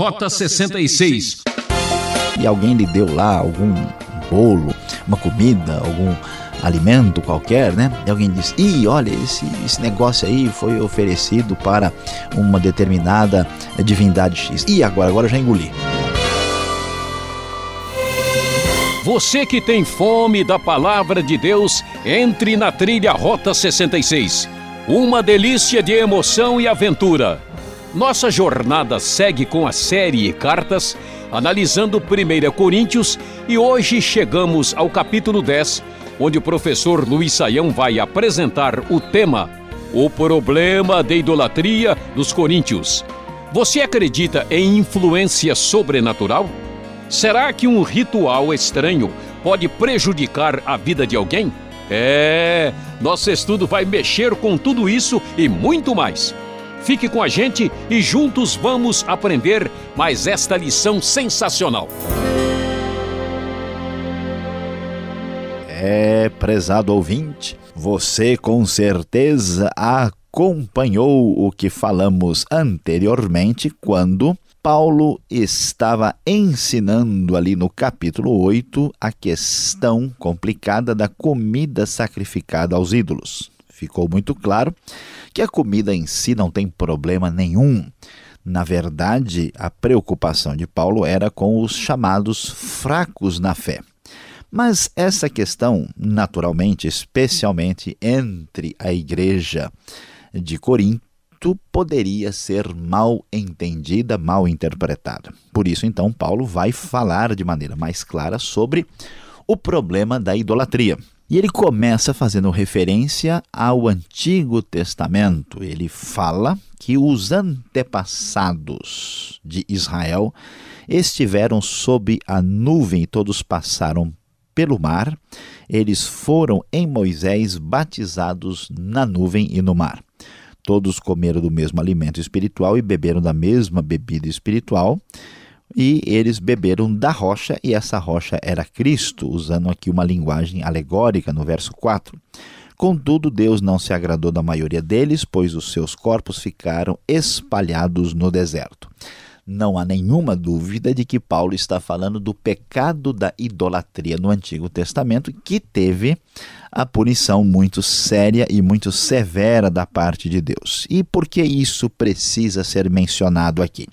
Rota 66. E alguém lhe deu lá algum bolo, uma comida, algum alimento qualquer, né? E alguém diz: "Ih, olha, esse, esse negócio aí foi oferecido para uma determinada divindade X". E agora, agora já engoli. Você que tem fome da palavra de Deus, entre na trilha Rota 66. Uma delícia de emoção e aventura. Nossa jornada segue com a série Cartas, analisando 1 Coríntios, e hoje chegamos ao capítulo 10, onde o professor Luiz Saião vai apresentar o tema O problema da idolatria dos coríntios. Você acredita em influência sobrenatural? Será que um ritual estranho pode prejudicar a vida de alguém? É, nosso estudo vai mexer com tudo isso e muito mais. Fique com a gente e juntos vamos aprender mais esta lição sensacional. É, prezado ouvinte, você com certeza acompanhou o que falamos anteriormente quando Paulo estava ensinando ali no capítulo 8 a questão complicada da comida sacrificada aos ídolos. Ficou muito claro que a comida em si não tem problema nenhum. Na verdade, a preocupação de Paulo era com os chamados fracos na fé. Mas essa questão, naturalmente, especialmente entre a igreja de Corinto, poderia ser mal entendida, mal interpretada. Por isso, então, Paulo vai falar de maneira mais clara sobre o problema da idolatria. E ele começa fazendo referência ao Antigo Testamento. Ele fala que os antepassados de Israel estiveram sob a nuvem todos passaram pelo mar. Eles foram em Moisés batizados na nuvem e no mar. Todos comeram do mesmo alimento espiritual e beberam da mesma bebida espiritual. E eles beberam da rocha, e essa rocha era Cristo, usando aqui uma linguagem alegórica no verso 4. Contudo, Deus não se agradou da maioria deles, pois os seus corpos ficaram espalhados no deserto. Não há nenhuma dúvida de que Paulo está falando do pecado da idolatria no Antigo Testamento, que teve a punição muito séria e muito severa da parte de Deus. E por que isso precisa ser mencionado aqui?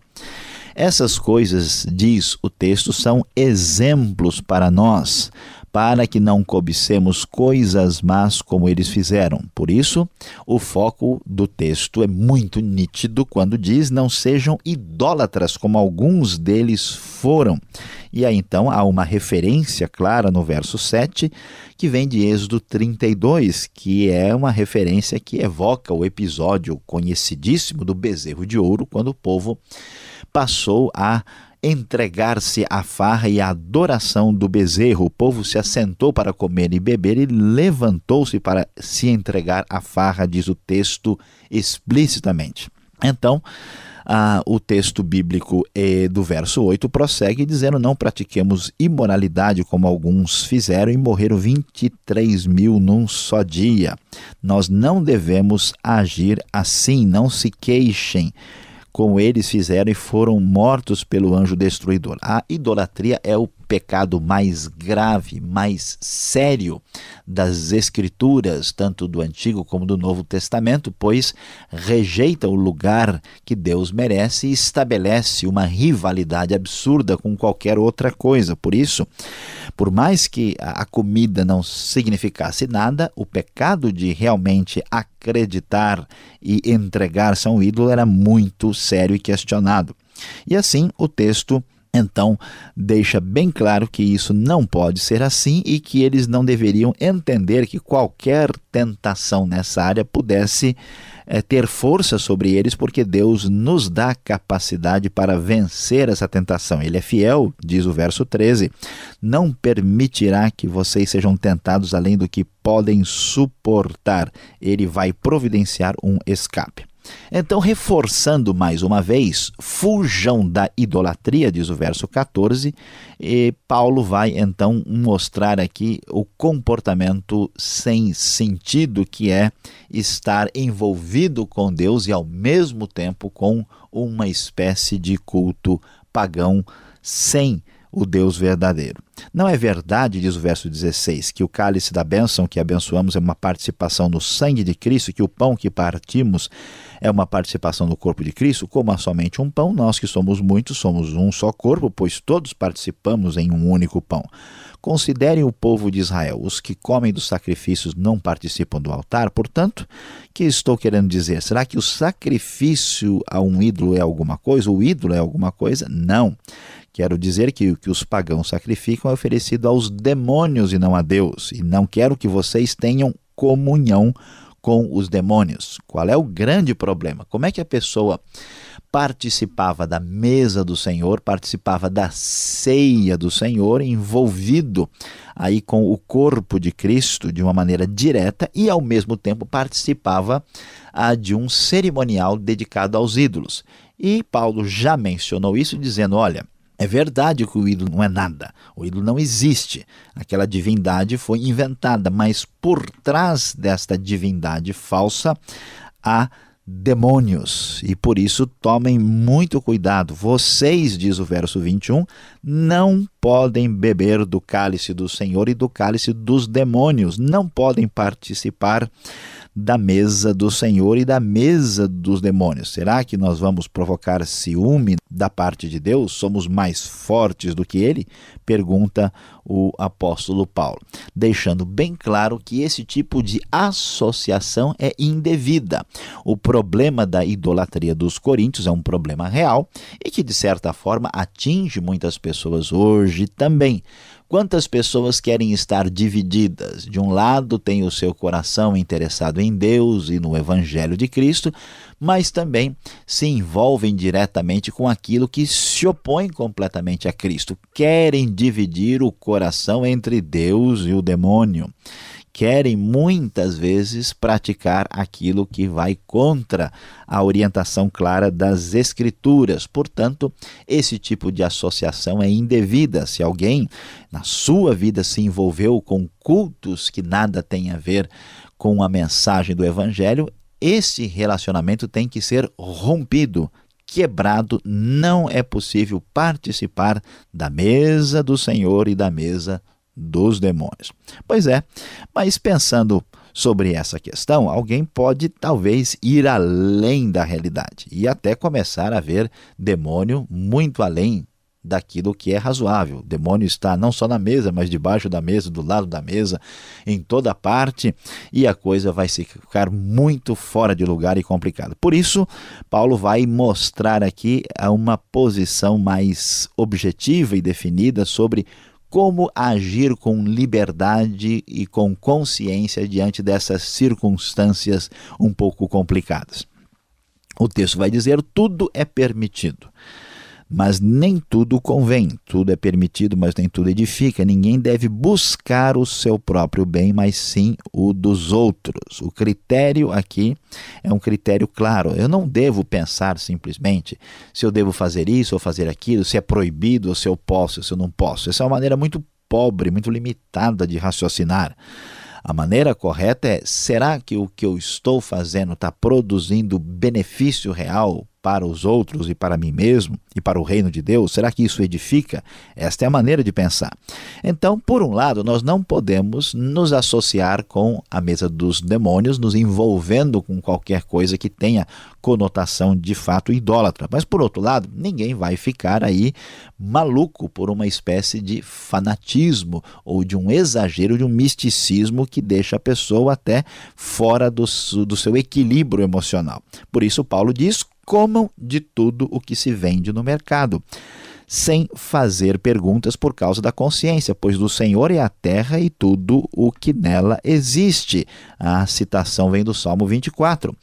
Essas coisas, diz o texto, são exemplos para nós, para que não cobicemos coisas más como eles fizeram. Por isso, o foco do texto é muito nítido quando diz: não sejam idólatras como alguns deles foram. E aí então há uma referência clara no verso 7 que vem de Êxodo 32, que é uma referência que evoca o episódio conhecidíssimo do bezerro de ouro, quando o povo passou a entregar-se à farra e à adoração do bezerro. O povo se assentou para comer e beber e levantou-se para se entregar à farra, diz o texto explicitamente. Então, ah, o texto bíblico eh, do verso 8 prossegue dizendo: Não pratiquemos imoralidade como alguns fizeram e morreram 23 mil num só dia. Nós não devemos agir assim, não se queixem como eles fizeram e foram mortos pelo anjo destruidor. A idolatria é o pecado mais grave, mais sério das Escrituras, tanto do Antigo como do Novo Testamento, pois rejeita o lugar que Deus merece e estabelece uma rivalidade absurda com qualquer outra coisa. Por isso, por mais que a comida não significasse nada, o pecado de realmente acreditar e entregar-se a um ídolo era muito sério e questionado. E assim o texto então deixa bem claro que isso não pode ser assim e que eles não deveriam entender que qualquer tentação nessa área pudesse é, ter força sobre eles, porque Deus nos dá capacidade para vencer essa tentação. Ele é fiel, diz o verso 13, não permitirá que vocês sejam tentados além do que podem suportar. Ele vai providenciar um escape. Então, reforçando mais uma vez, fujam da idolatria, diz o verso 14, e Paulo vai então mostrar aqui o comportamento sem sentido que é estar envolvido com Deus e ao mesmo tempo com uma espécie de culto pagão sem o Deus verdadeiro. Não é verdade, diz o verso 16, que o cálice da bênção que abençoamos é uma participação no sangue de Cristo, que o pão que partimos é uma participação no corpo de Cristo, como há somente um pão, nós que somos muitos somos um só corpo, pois todos participamos em um único pão. Considerem o povo de Israel, os que comem dos sacrifícios não participam do altar, portanto, que estou querendo dizer? Será que o sacrifício a um ídolo é alguma coisa? O ídolo é alguma coisa? Não. Quero dizer que o que os pagãos sacrificam é oferecido aos demônios e não a Deus. E não quero que vocês tenham comunhão com os demônios. Qual é o grande problema? Como é que a pessoa participava da mesa do Senhor, participava da ceia do Senhor, envolvido aí com o corpo de Cristo de uma maneira direta e ao mesmo tempo participava ah, de um cerimonial dedicado aos ídolos. E Paulo já mencionou isso dizendo, olha, é verdade que o ídolo não é nada, o ídolo não existe. Aquela divindade foi inventada, mas por trás desta divindade falsa há demônios. E por isso tomem muito cuidado. Vocês, diz o verso 21, não podem beber do cálice do Senhor e do cálice dos demônios, não podem participar da mesa do Senhor e da mesa dos demônios. Será que nós vamos provocar ciúme da parte de Deus? Somos mais fortes do que ele? Pergunta o apóstolo Paulo, deixando bem claro que esse tipo de associação é indevida. O problema da idolatria dos coríntios é um problema real e que, de certa forma, atinge muitas pessoas hoje também. Quantas pessoas querem estar divididas? De um lado, tem o seu coração interessado em Deus e no Evangelho de Cristo, mas também se envolvem diretamente com aquilo que se opõe completamente a Cristo. Querem dividir o coração entre Deus e o demônio querem muitas vezes praticar aquilo que vai contra a orientação clara das Escrituras. Portanto, esse tipo de associação é indevida. Se alguém na sua vida se envolveu com cultos que nada têm a ver com a mensagem do Evangelho, esse relacionamento tem que ser rompido, quebrado, não é possível participar da mesa do Senhor e da mesa dos demônios. Pois é, mas pensando sobre essa questão, alguém pode talvez ir além da realidade e até começar a ver demônio muito além daquilo que é razoável. O demônio está não só na mesa, mas debaixo da mesa, do lado da mesa, em toda parte, e a coisa vai ficar muito fora de lugar e complicada. Por isso, Paulo vai mostrar aqui uma posição mais objetiva e definida sobre como agir com liberdade e com consciência diante dessas circunstâncias um pouco complicadas. O texto vai dizer: tudo é permitido. Mas nem tudo convém, tudo é permitido, mas nem tudo edifica. Ninguém deve buscar o seu próprio bem, mas sim o dos outros. O critério aqui é um critério claro. Eu não devo pensar simplesmente se eu devo fazer isso ou fazer aquilo, se é proibido ou se eu posso, se eu não posso. Essa é uma maneira muito pobre, muito limitada de raciocinar. A maneira correta é: será que o que eu estou fazendo está produzindo benefício real para os outros e para mim mesmo e para o reino de Deus? Será que isso edifica? Esta é a maneira de pensar. Então, por um lado, nós não podemos nos associar com a mesa dos demônios, nos envolvendo com qualquer coisa que tenha conotação de fato idólatra. Mas, por outro lado, ninguém vai ficar aí maluco por uma espécie de fanatismo ou de um exagero, de um misticismo que deixa a pessoa até fora do, do seu equilíbrio emocional. Por isso, Paulo diz: comam de tudo o que se vende no mercado, sem fazer perguntas por causa da consciência, pois do Senhor é a terra e tudo o que nela existe. A citação vem do Salmo 24.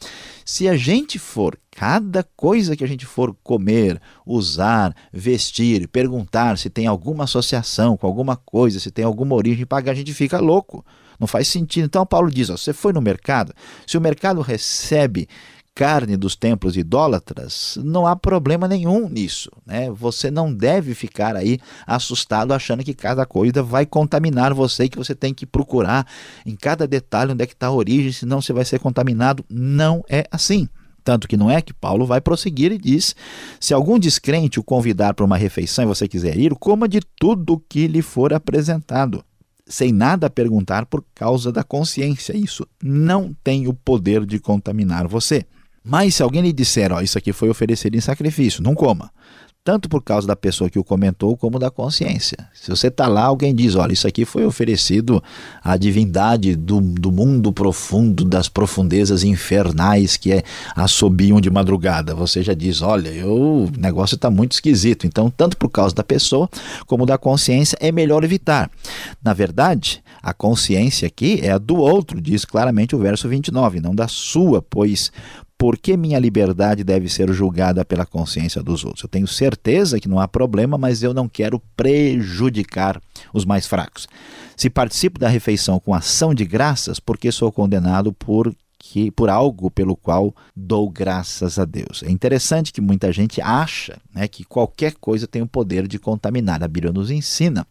Se a gente for, cada coisa que a gente for comer, usar, vestir, perguntar se tem alguma associação com alguma coisa, se tem alguma origem pagar, a gente fica louco. Não faz sentido. Então, Paulo diz: ó, você foi no mercado, se o mercado recebe carne dos templos idólatras, não há problema nenhum nisso. Né? Você não deve ficar aí assustado achando que cada coisa vai contaminar você, que você tem que procurar em cada detalhe onde é que está a origem, senão você vai ser contaminado. Não é assim. Tanto que não é que Paulo vai prosseguir e diz: se algum descrente o convidar para uma refeição e você quiser ir, coma de tudo que lhe for apresentado, sem nada perguntar por causa da consciência. Isso não tem o poder de contaminar você. Mas se alguém lhe disser, ó, isso aqui foi oferecido em sacrifício, não coma tanto por causa da pessoa que o comentou, como da consciência. Se você está lá, alguém diz: olha, isso aqui foi oferecido à divindade do, do mundo profundo, das profundezas infernais que é, assobiam de madrugada. Você já diz: olha, eu, o negócio está muito esquisito. Então, tanto por causa da pessoa como da consciência, é melhor evitar. Na verdade, a consciência aqui é a do outro, diz claramente o verso 29, não da sua, pois por que minha liberdade deve ser julgada pela consciência dos outros? Eu tenho certeza que não há problema, mas eu não quero prejudicar os mais fracos. Se participo da refeição com ação de graças, porque sou condenado por que por algo pelo qual dou graças a Deus. É interessante que muita gente acha né, que qualquer coisa tem o poder de contaminar. A Bíblia nos ensina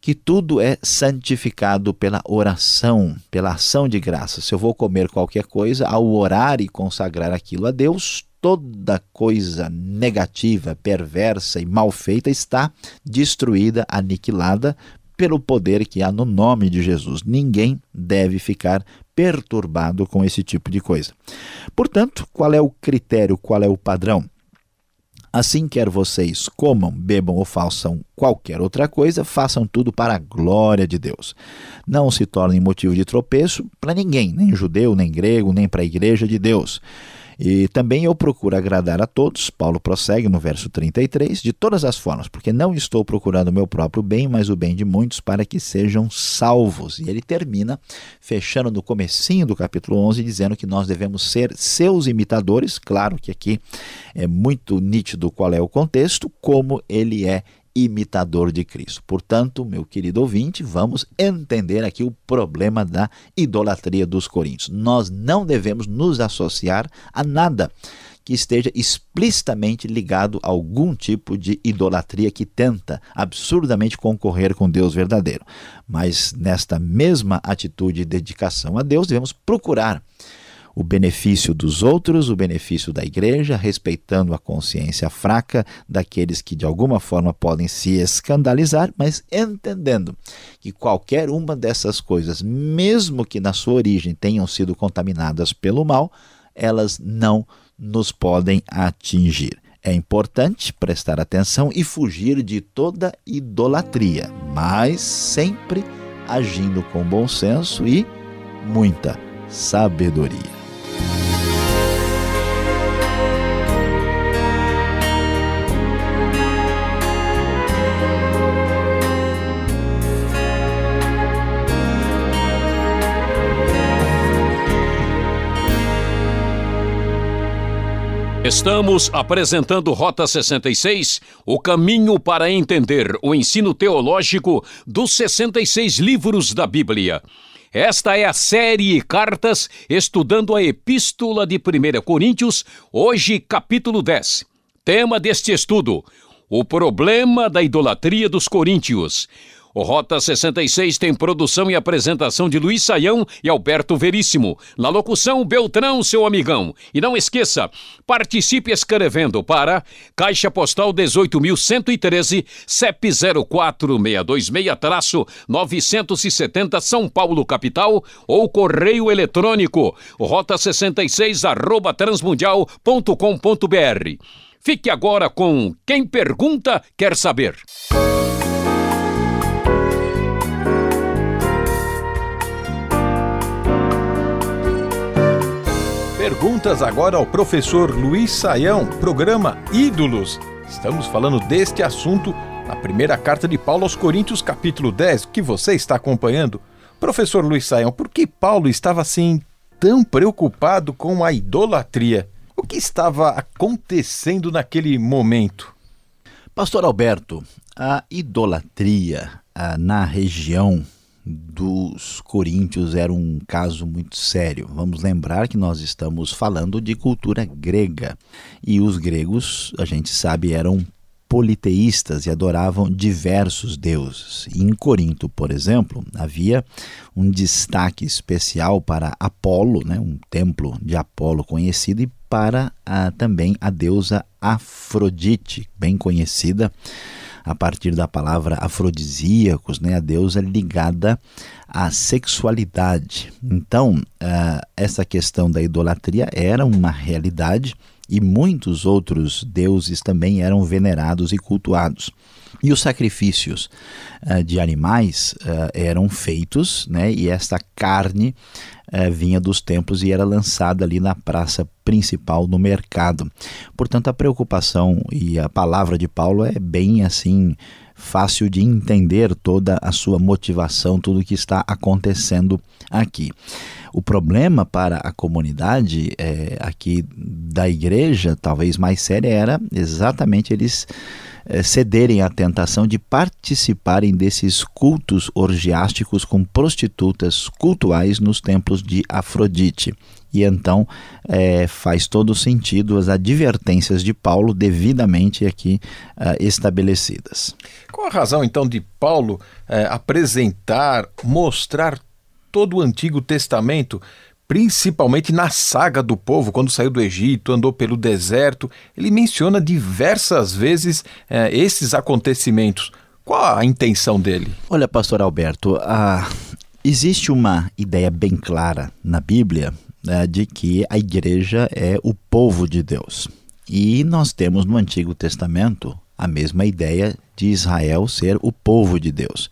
que tudo é santificado pela oração, pela ação de graças. Se eu vou comer qualquer coisa, ao orar e consagrar aquilo a Deus, toda coisa negativa, perversa e mal feita está destruída, aniquilada pelo poder que há no nome de Jesus. Ninguém deve ficar perturbado com esse tipo de coisa. Portanto, qual é o critério, qual é o padrão? Assim, quer vocês comam, bebam ou façam qualquer outra coisa, façam tudo para a glória de Deus. Não se tornem motivo de tropeço para ninguém, nem judeu, nem grego, nem para a igreja de Deus. E também eu procuro agradar a todos, Paulo prossegue no verso 33, de todas as formas, porque não estou procurando o meu próprio bem, mas o bem de muitos para que sejam salvos. E ele termina fechando no comecinho do capítulo 11 dizendo que nós devemos ser seus imitadores, claro que aqui é muito nítido qual é o contexto, como ele é imitador de Cristo. Portanto, meu querido ouvinte, vamos entender aqui o problema da idolatria dos coríntios. Nós não devemos nos associar a nada que esteja explicitamente ligado a algum tipo de idolatria que tenta absurdamente concorrer com Deus verdadeiro. Mas nesta mesma atitude de dedicação a Deus, devemos procurar o benefício dos outros, o benefício da igreja, respeitando a consciência fraca daqueles que de alguma forma podem se escandalizar, mas entendendo que qualquer uma dessas coisas, mesmo que na sua origem tenham sido contaminadas pelo mal, elas não nos podem atingir. É importante prestar atenção e fugir de toda idolatria, mas sempre agindo com bom senso e muita sabedoria. Estamos apresentando Rota 66, o caminho para entender o ensino teológico dos 66 livros da Bíblia. Esta é a série Cartas estudando a Epístola de 1 Coríntios, hoje capítulo 10. Tema deste estudo: o problema da idolatria dos coríntios. O Rota 66 tem produção e apresentação de Luiz Saião e Alberto Veríssimo. Na locução, Beltrão, seu amigão. E não esqueça, participe escrevendo para Caixa Postal 18.113, CEP 04626-970 São Paulo, capital, ou correio eletrônico rota66 arroba transmundial.com.br. Fique agora com Quem Pergunta Quer Saber. Perguntas agora ao professor Luiz Saião, programa Ídolos. Estamos falando deste assunto na primeira carta de Paulo aos Coríntios, capítulo 10, que você está acompanhando. Professor Luiz Saião, por que Paulo estava assim tão preocupado com a idolatria? O que estava acontecendo naquele momento? Pastor Alberto, a idolatria na região dos coríntios era um caso muito sério. Vamos lembrar que nós estamos falando de cultura grega e os gregos, a gente sabe, eram politeístas e adoravam diversos deuses. em Corinto, por exemplo, havia um destaque especial para Apolo, né, um templo de Apolo conhecido, e para a, também a deusa Afrodite, bem conhecida a partir da palavra afrodisíacos, né, a deusa ligada à sexualidade. Então, uh, essa questão da idolatria era uma realidade e muitos outros deuses também eram venerados e cultuados. E os sacrifícios uh, de animais uh, eram feitos, né, e esta carne uh, vinha dos templos e era lançada ali na praça principal no mercado. Portanto, a preocupação e a palavra de Paulo é bem assim fácil de entender toda a sua motivação, tudo o que está acontecendo aqui. O problema para a comunidade é, aqui da igreja, talvez mais séria, era exatamente eles é, cederem à tentação de participarem desses cultos orgiásticos com prostitutas cultuais nos templos de Afrodite. E então é, faz todo sentido as advertências de Paulo devidamente aqui é, estabelecidas. Qual a razão então de Paulo é, apresentar, mostrar todo o Antigo Testamento principalmente na saga do povo, quando saiu do Egito, andou pelo deserto, ele menciona diversas vezes é, esses acontecimentos. Qual a intenção dele? Olha, pastor Alberto, existe uma ideia bem clara na Bíblia né, de que a igreja é o povo de Deus. E nós temos no Antigo Testamento a mesma ideia de Israel ser o povo de Deus.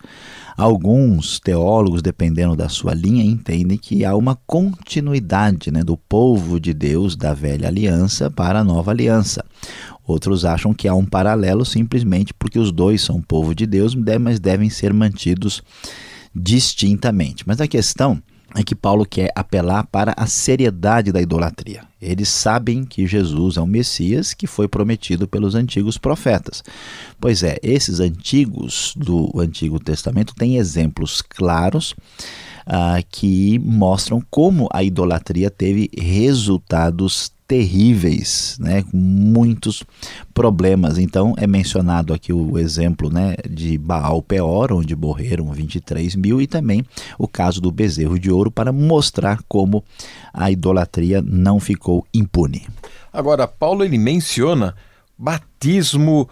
Alguns teólogos, dependendo da sua linha, entendem que há uma continuidade né, do povo de Deus da velha aliança para a nova aliança. Outros acham que há um paralelo simplesmente porque os dois são povo de Deus, mas devem ser mantidos distintamente. Mas a questão é que Paulo quer apelar para a seriedade da idolatria. Eles sabem que Jesus é o Messias que foi prometido pelos antigos profetas. Pois é, esses antigos do Antigo Testamento têm exemplos claros uh, que mostram como a idolatria teve resultados terríveis, né, com muitos problemas. Então é mencionado aqui o exemplo né, de Baal Peor, onde morreram 23 mil, e também o caso do bezerro de ouro para mostrar como a idolatria não ficou impune. Agora, Paulo ele menciona batismo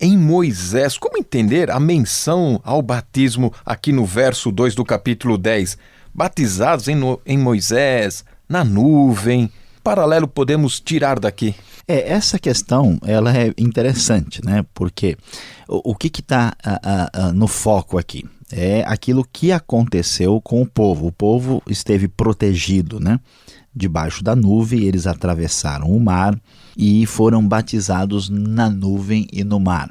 em Moisés. Como entender a menção ao batismo aqui no verso 2 do capítulo 10? Batizados em, em Moisés, na nuvem, paralelo podemos tirar daqui? É, essa questão ela é interessante, né? Porque o, o que está no foco aqui? É aquilo que aconteceu com o povo. O povo esteve protegido, né? Debaixo da nuvem, eles atravessaram o mar e foram batizados na nuvem e no mar.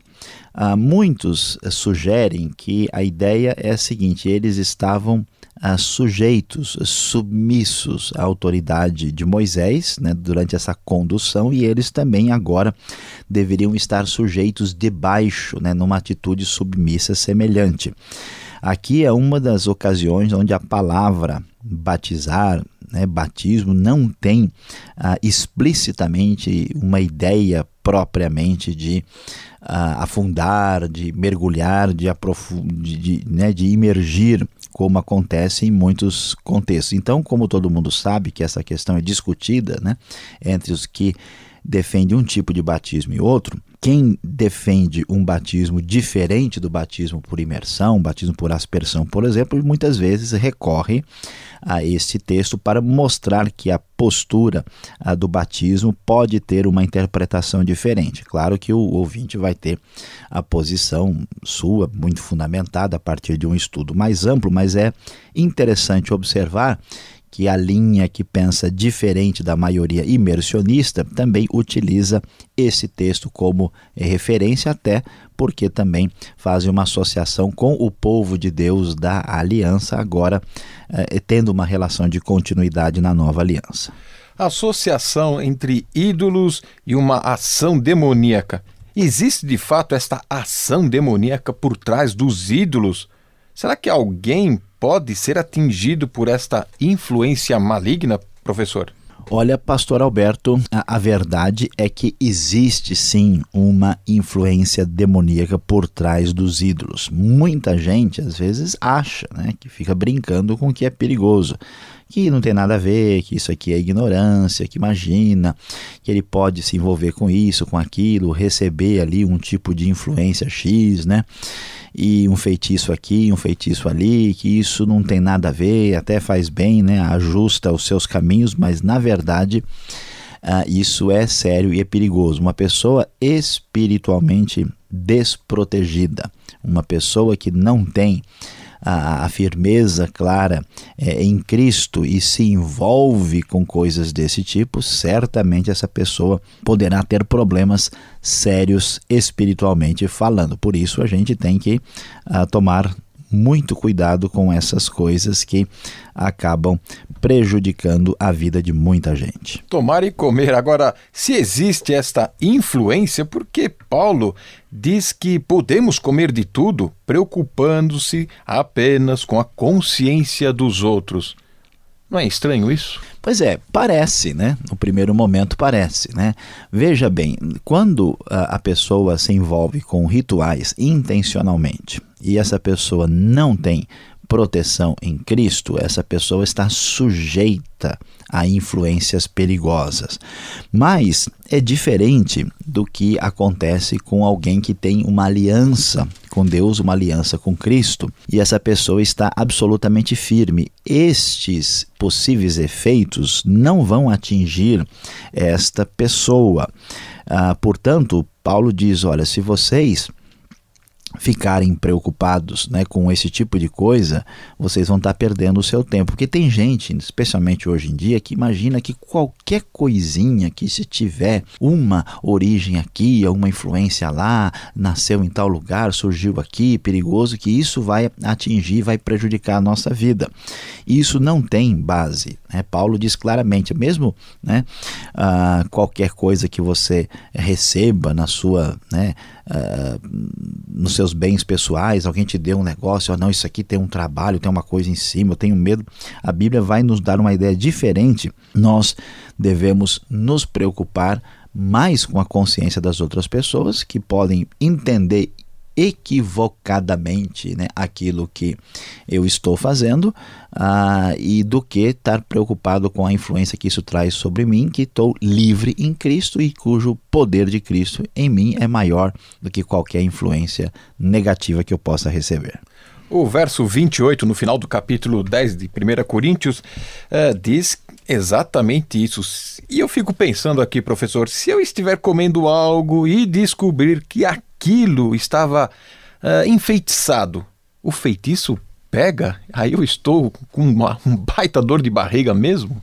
Ah, muitos sugerem que a ideia é a seguinte: eles estavam ah, sujeitos, submissos à autoridade de Moisés né, durante essa condução e eles também agora deveriam estar sujeitos debaixo, né, numa atitude submissa semelhante. Aqui é uma das ocasiões onde a palavra batizar, né, batismo, não tem ah, explicitamente uma ideia propriamente de uh, afundar, de mergulhar, de, de, de, né, de imergir, como acontece em muitos contextos. Então, como todo mundo sabe que essa questão é discutida né, entre os que defendem um tipo de batismo e outro, quem defende um batismo diferente do batismo por imersão, batismo por aspersão, por exemplo, muitas vezes recorre a esse texto para mostrar que a postura a, do batismo pode ter uma interpretação diferente. Claro que o ouvinte vai ter a posição sua muito fundamentada a partir de um estudo mais amplo, mas é interessante observar que a linha que pensa diferente da maioria imersionista também utiliza esse texto como referência, até porque também fazem uma associação com o povo de Deus da aliança, agora eh, tendo uma relação de continuidade na nova aliança. Associação entre ídolos e uma ação demoníaca. Existe de fato esta ação demoníaca por trás dos ídolos? Será que alguém pode ser atingido por esta influência maligna, professor? Olha, pastor Alberto, a, a, verdade é que existe sim uma influência demoníaca por trás dos ídolos. Muita gente às vezes acha, né, que fica brincando com o que é perigoso, que não tem nada a ver, que isso aqui é ignorância, que imagina que ele pode se envolver com isso, com aquilo, receber ali um tipo de influência X, né? e um feitiço aqui, um feitiço ali, que isso não tem nada a ver, até faz bem, né? ajusta os seus caminhos, mas na verdade uh, isso é sério e é perigoso. Uma pessoa espiritualmente desprotegida, uma pessoa que não tem a, a firmeza clara é, em Cristo e se envolve com coisas desse tipo, certamente essa pessoa poderá ter problemas sérios espiritualmente falando. Por isso a gente tem que uh, tomar muito cuidado com essas coisas que acabam prejudicando a vida de muita gente. Tomar e comer. Agora, se existe esta influência, por que Paulo diz que podemos comer de tudo, preocupando-se apenas com a consciência dos outros? Não é estranho isso? Pois é, parece, né? No primeiro momento parece, né? Veja bem, quando a, a pessoa se envolve com rituais intencionalmente e essa pessoa não tem proteção em Cristo, essa pessoa está sujeita a influências perigosas. Mas é diferente do que acontece com alguém que tem uma aliança com Deus, uma aliança com Cristo, e essa pessoa está absolutamente firme. Estes possíveis efeitos não vão atingir esta pessoa. Ah, portanto, Paulo diz: olha, se vocês ficarem preocupados né, com esse tipo de coisa, vocês vão estar perdendo o seu tempo. Porque tem gente, especialmente hoje em dia, que imagina que qualquer coisinha que se tiver uma origem aqui, uma influência lá, nasceu em tal lugar, surgiu aqui, perigoso, que isso vai atingir, vai prejudicar a nossa vida. E isso não tem base. Né? Paulo diz claramente, mesmo né, uh, qualquer coisa que você receba na sua, né, uh, nos seus bens pessoais, alguém te deu um negócio, oh, não, isso aqui tem um trabalho, tem uma coisa em cima, eu tenho medo. A Bíblia vai nos dar uma ideia diferente. Nós devemos nos preocupar mais com a consciência das outras pessoas que podem entender equivocadamente né, aquilo que eu estou fazendo uh, e do que estar preocupado com a influência que isso traz sobre mim, que estou livre em Cristo e cujo poder de Cristo em mim é maior do que qualquer influência negativa que eu possa receber. O verso 28, no final do capítulo 10 de 1 Coríntios, uh, diz exatamente isso. E eu fico pensando aqui, professor, se eu estiver comendo algo e descobrir que aquilo estava uh, enfeitiçado. O feitiço pega? Aí eu estou com uma, um baita dor de barriga mesmo?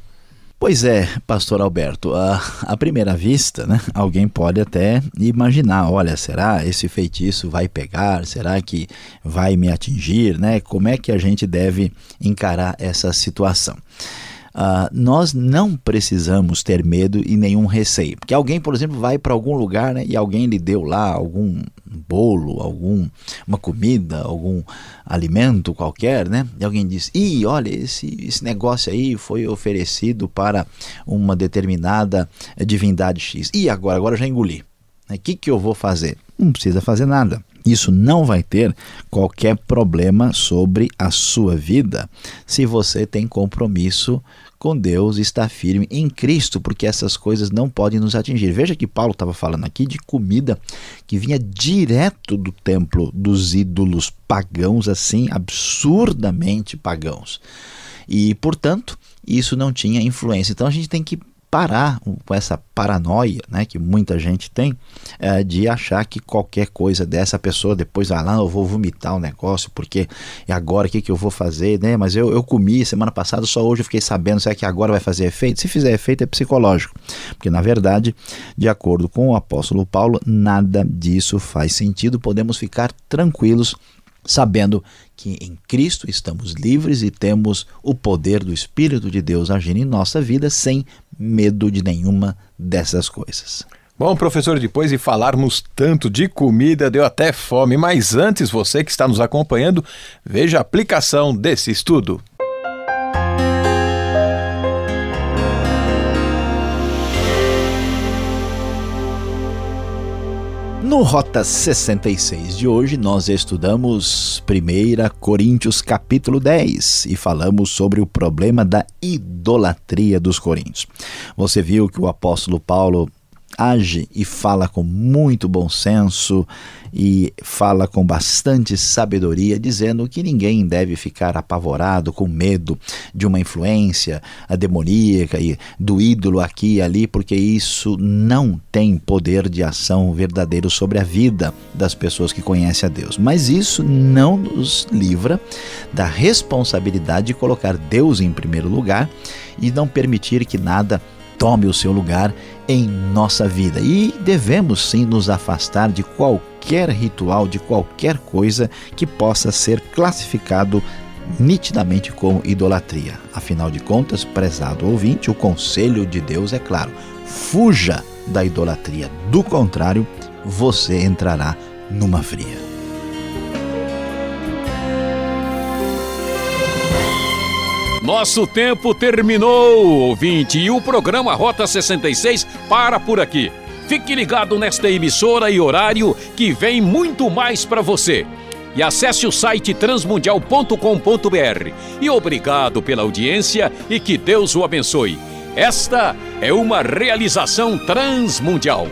Pois é, pastor Alberto, a, a primeira vista, né, alguém pode até imaginar, olha, será esse feitiço vai pegar? Será que vai me atingir, né? Como é que a gente deve encarar essa situação? Uh, nós não precisamos ter medo e nenhum receio. Porque alguém, por exemplo, vai para algum lugar né, e alguém lhe deu lá algum bolo, algum uma comida, algum alimento qualquer, né? E alguém diz: "E olha, esse esse negócio aí foi oferecido para uma determinada divindade X. E agora, agora eu já engoli. O né? que que eu vou fazer? Não precisa fazer nada. Isso não vai ter qualquer problema sobre a sua vida se você tem compromisso com Deus, está firme em Cristo, porque essas coisas não podem nos atingir. Veja que Paulo estava falando aqui de comida que vinha direto do templo dos ídolos pagãos, assim, absurdamente pagãos. E, portanto, isso não tinha influência. Então a gente tem que parar com essa paranoia né, que muita gente tem é, de achar que qualquer coisa dessa pessoa depois vai lá, eu vou vomitar o um negócio porque agora o que, que eu vou fazer, né? Mas eu, eu comi semana passada, só hoje eu fiquei sabendo, será que agora vai fazer efeito? Se fizer efeito é psicológico, porque na verdade, de acordo com o apóstolo Paulo, nada disso faz sentido, podemos ficar tranquilos sabendo que em Cristo estamos livres e temos o poder do Espírito de Deus agindo em nossa vida sem medo de nenhuma dessas coisas. Bom, professor, depois de falarmos tanto de comida, deu até fome, mas antes, você que está nos acompanhando, veja a aplicação desse estudo. No Rota 66 de hoje, nós estudamos 1 Coríntios capítulo 10 e falamos sobre o problema da idolatria dos coríntios. Você viu que o apóstolo Paulo age e fala com muito bom senso e fala com bastante sabedoria, dizendo que ninguém deve ficar apavorado, com medo de uma influência demoníaca e do ídolo aqui e ali, porque isso não tem poder de ação verdadeiro sobre a vida das pessoas que conhecem a Deus. Mas isso não nos livra da responsabilidade de colocar Deus em primeiro lugar e não permitir que nada tome o seu lugar em nossa vida. E devemos sim nos afastar de qualquer ritual, de qualquer coisa que possa ser classificado nitidamente como idolatria. Afinal de contas, prezado ouvinte, o conselho de Deus é claro: fuja da idolatria. Do contrário, você entrará numa fria. Nosso tempo terminou, ouvinte, e o programa Rota 66 para por aqui. Fique ligado nesta emissora e horário que vem muito mais para você. E acesse o site transmundial.com.br. E obrigado pela audiência e que Deus o abençoe. Esta é uma realização transmundial.